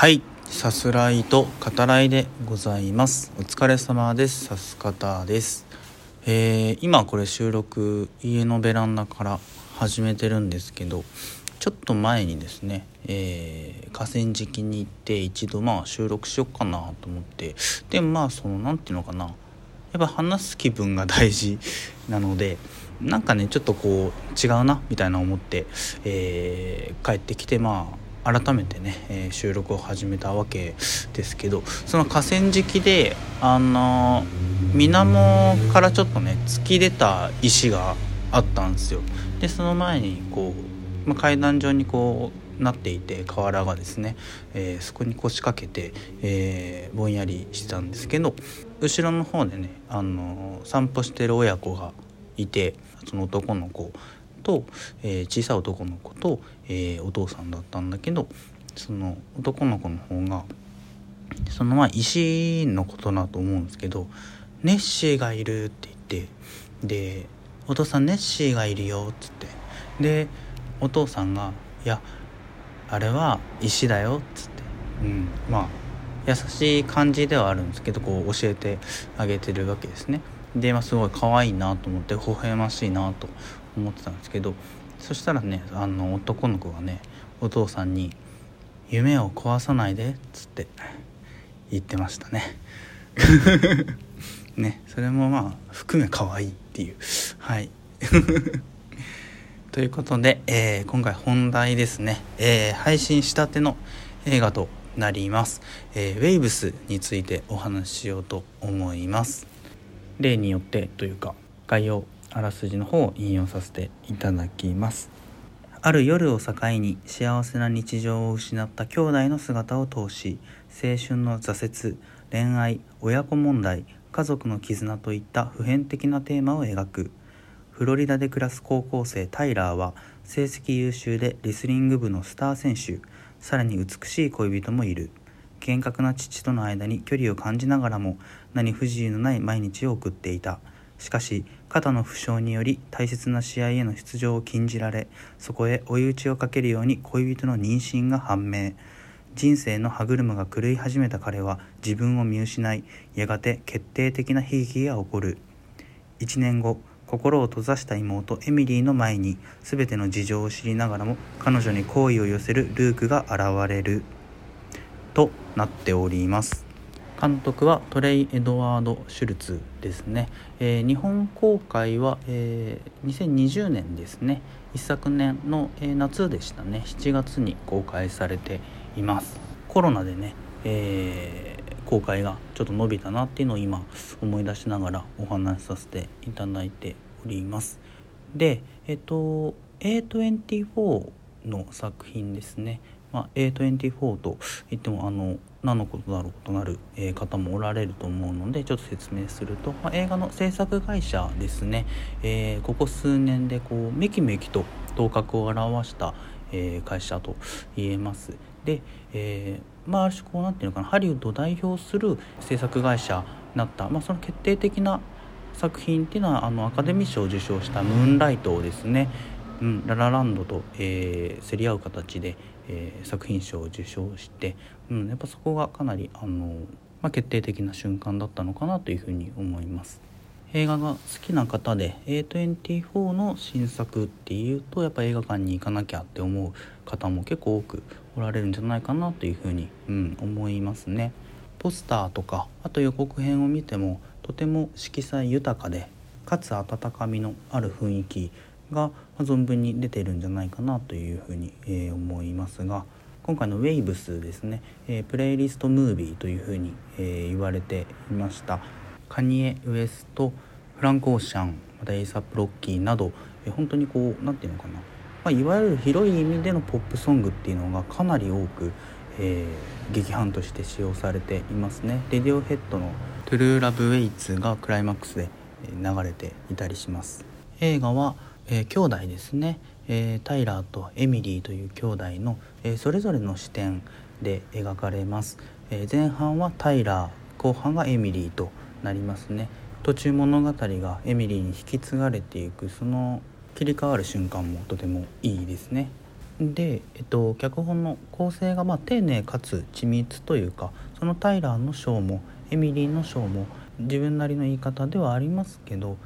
はい。さすらいと語らいでございます。お疲れ様です。さす方です。えー、今これ収録家のベランダから始めてるんですけどちょっと前にですね、えー、河川敷に行って一度まあ収録しよっかなと思ってでもまあその何て言うのかな。やっぱ話す気分が大事 なのでなんかねちょっとこう違うなみたいな思って、えー、帰ってきてまあ改めてね、えー、収録を始めたわけですけどその河川敷であの水面からちょっとね突き出た石があったんですよ。でその前にこう、まあ、階段状にこうなっていて河原がですね、えー、そこに腰掛けて、えー、ぼんやりしてたんですけど後ろの方でね、あの散歩してる親子がいてその男の子と、えー、小さい男の子と、えー、お父さんだったんだけどその男の子の方がそのまあ石のことだと思うんですけど「ネッシーがいる」って言ってで「お父さんネッシーがいるよ」っつってでお父さんが「いやあれは石だよ」っつってうんまあ優しい感じではあるんですけどこう教えてあげてるわけですね。で、まあ、すごい可愛いなと思って微笑ましいなと思ってたんですけどそしたらねあの男の子がねお父さんに「夢を壊さないで」っつって言ってましたね。ねそれもまあ含め可愛いっていう。はい。ということで、えー、今回本題ですね、えー、配信したての映画となります、えー、ウェイブスについてお話ししようと思います。例によってというか概要あらすじの方を引用させていただきます。ある夜を境に幸せな日常を失った兄弟の姿を通し青春の挫折恋愛親子問題家族の絆といった普遍的なテーマを描く。フロリダで暮らす高校生タイラーは成績優秀でレスリング部のスター選手。さらに美しい恋人もいる。厳格な父との間に距離を感じながらも何不自由のない毎日を送っていた。しかし肩の負傷により大切な試合への出場を禁じられそこへ追い打ちをかけるように恋人の妊娠が判明。人生の歯車が狂い始めた彼は自分を見失いやがて決定的な悲劇が起こる。1年後心を閉ざした妹エミリーの前に全ての事情を知りながらも彼女に好意を寄せるルークが現れる。となっております。監督はトレイ・エドワード・シュルツですね、えー、日本公開は、えー、2020年ですね。一昨年の、えー、夏でしたね。7月に公開されています。コロナでね、えー、公開がちょっと伸びたなっていうのを今思い出しながらお話しさせていただいております。でえっと A24 の作品ですね。まあ、A24 といってもあの何のことだろうとなる、え、方もおられると思うのでちょっと説明すると、まあ、映画の制作会社ですね、えー、ここ数年でこうめきめきと頭角を現した、えー、会社と言えます。で、えー、まあある種こうなんていうのかなハリウッドを代表する制作会社になった、まあ、その決定的な作品っていうのはあのアカデミー賞を受賞した「ムーンライト」ですね、うん、ララランドと、えー、競り合う形で、えー、作品賞を受賞して、うん、やっぱそこがかなりあの、まあ、決定的な瞬間だったのかなというふうに思います。映画が好きな方で A24 の新作っていうとやっぱ映画館に行かなきゃって思う方も結構多くおられるんじゃないかなというふうに、うん、思いますね。ポスターとかあと予告編を見てもとても色彩豊かでかつ温かみのある雰囲気が存分に出てるんじゃないかなというふうに、え、思いますが今回の「ウェイブス」ですね、え、 playlist movie というふうに、え、言われていました。カニエ・ウエストフランク・オーシャンまたエイサップ・ロッキーなど、え、本当にこう何て言うのかな、まあ、いわゆる広い意味でのポップソングっていうのがかなり多く、えー、劇伴として使用されていますね。レディオヘッドの「トゥルー・ラブ・ウェイツ」がクライマックスで流れていたりします。映画はえー、兄弟ですね、えー、タイラーとエミリーという兄弟の、えー、それぞれの視点で描かれます、え前半はタイラー後半がエミリーとなりますね。途中物語がエミリーに引き継がれていくその切り替わる瞬間もとてもいいですね。で、えっと、脚本の構成がまあ丁寧かつ緻密というかそのタイラーのショーもエミリーのショーも自分なりの言い方ではありますけど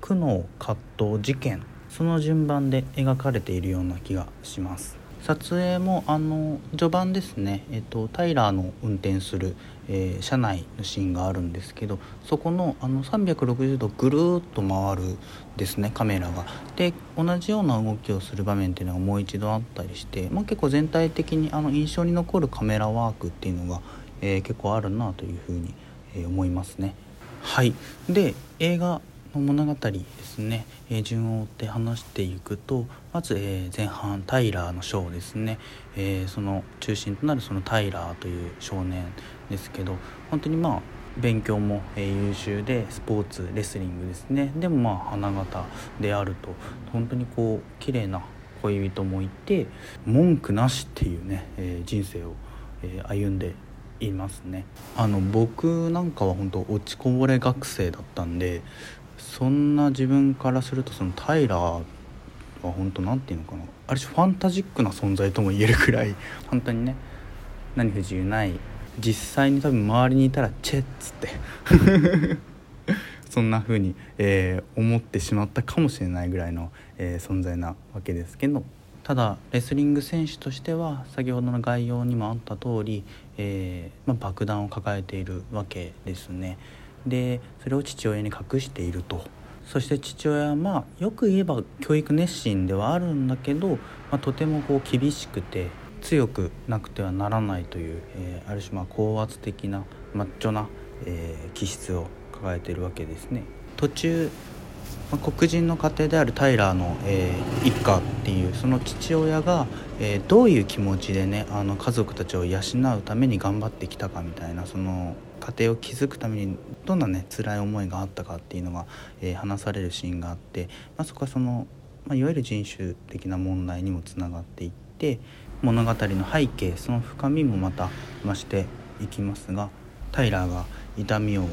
苦悩葛藤事件その順番で描かれているような気がします。撮影もあの序盤ですね、えっと、タイラーの運転する、えー、車内のシーンがあるんですけどそこのあの360度ぐるっと回るですねカメラが。で同じような動きをする場面っていうのがもう一度あったりして、まあ、結構全体的にあの印象に残るカメラワークっていうのが、えー、結構あるなというふうに、えー、思いますね。はい。で映画の物語ですね、えー、順を追って話していくとまず、えー、前半タイラーのショーですね、えー、その中心となるそのタイラーという少年ですけど本当にまあ勉強も、え優秀でスポーツレスリングですね。でもまあ花形であると。本当にこう綺麗な恋人もいて文句なしっていうね、え人生を、え歩んでいますね。あの僕なんかは本当落ちこぼれ学生だったんでそんな自分からするとそのタイラーは本当なんていうのかな。ある種ファンタジックな存在とも言えるくらい 本当にね何不自由ない。実際に多分周りにいたらチェッつって そんな風に、えー、思ってしまったかもしれないぐらいの、えー、存在なわけですけど。ただレスリング選手としては先ほどの概要にもあった通り、えーまあ、爆弾を抱えているわけですね。でそれを父親に隠しているとそして父親はまあよく言えば教育熱心ではあるんだけど、まあ、とてもこう厳しくて強くなくてはならないという、えー、ある種まあ高圧的なマッチョな、えー、気質を抱えているわけですね。途中まあ、黒人の家庭であるタイラーの、えー、一家っていうその父親が、えー、どういう気持ちでねあの家族たちを養うために頑張ってきたかみたいなその家庭を築くためにどんなね辛い思いがあったかっていうのが、えー、話されるシーンがあって、まあ、そこはその、まあ、いわゆる人種的な問題にもつながっていって物語の背景その深みもまた増していきますがタイラーが痛みを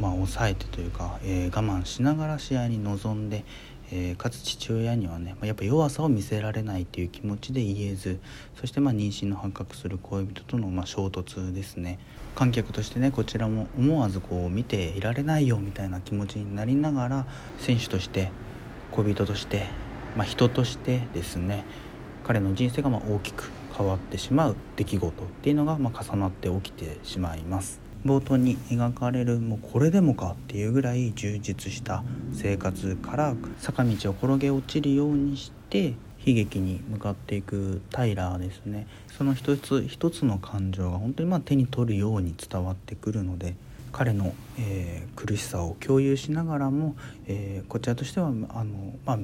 まあ、抑えてというか、えー、我慢しながら試合に臨んで、えー、かつ父親にはねまやっぱ弱さを見せられないっていう気持ちで言えずそしてまあ妊娠の発覚する恋人とのまあ衝突ですね観客としてねこちらも思わずこう見ていられないよみたいな気持ちになりながら選手として恋人として、まあ、人としてですね彼の人生がま大きく変わってしまう出来事っていうのがま重なって起きてしまいます。冒頭に描かれるもうこれでもかっていうぐらい充実した生活から坂道を転げ落ちるようにして悲劇に向かっていくタイラーですね。その一つ一つの感情が本当にまあ手に取るように伝わってくるので彼の、えー、苦しさを共有しながらも、えー、こちらとしてはあの、まあ、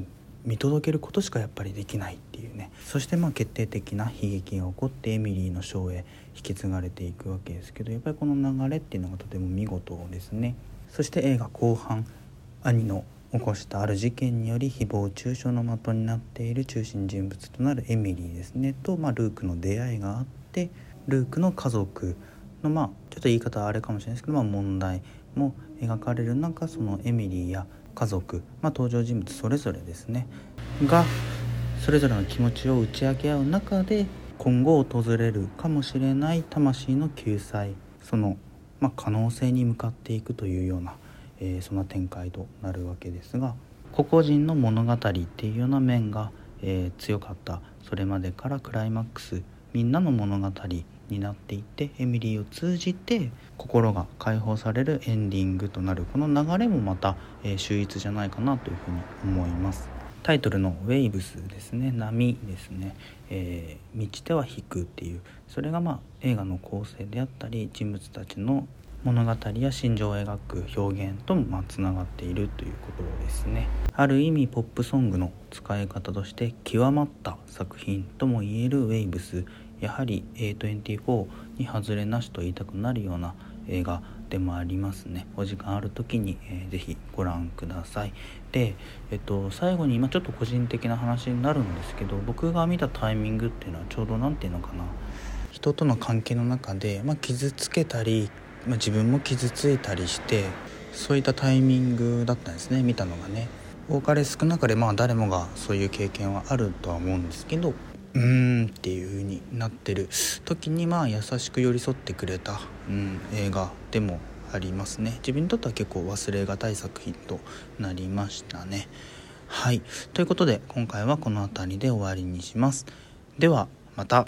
見届けることしかやっぱりできないっていうね。そしてまあ決定的な悲劇が起こってエミリーのショーへ引き継がれていくわけですけどやっぱりこの流れっていうのがとても見事ですね。そして映画後半兄の起こしたある事件により誹謗中傷の的になっている中心人物となるエミリーですね。と、まあ、ルークの出会いがあってルークの家族のまあちょっと言い方はあれかもしれないですけど、まあ、問題も描かれる中そのエミリーや家族、まあ、登場人物それぞれですね。がそれぞれの気持ちを打ち明け合う中で今後訪れるかもしれない魂の救済その、まあ、可能性に向かっていくというような、えー、そんな展開となるわけですが個々人の物語っていうような面が、えー、強かった。それまでからクライマックスみんなの物語になっていてエミリーを通じて心が解放されるエンディングとなるこの流れもまた、え、秀逸じゃないかなというふうに思います。タイトルの「ウェイブス」ですね。波ですね、えー、満ちては引くっていう。それがまあ映画の構成であったり人物たちの物語や心情を描く表現ともまあつながっているということですね。ある意味ポップソングの使い方として極まった作品ともいえる「ウェイブス」やはり A24 に外れなしと言いたくなるような映画でもありますね。お時間ある時に、えー、ぜひご覧ください。で、えっと、最後に今ちょっと個人的な話になるんですけど僕が見たタイミングっていうのはちょうど何て言うのかな。人との関係の中で、まあ、傷つけたり、まあ、自分も傷ついたりしてそういったタイミングだったんですね。見たのがね。多かれ少なかれまあ誰もがそういう経験はあるとは思うんですけどうーんっていう風になってる時にまあ優しく寄り添ってくれた、うん、映画でもありますね。自分にとっては結構忘れがたい作品となりましたね。はい。ということで今回はこの辺りで終わりにします。ではまた。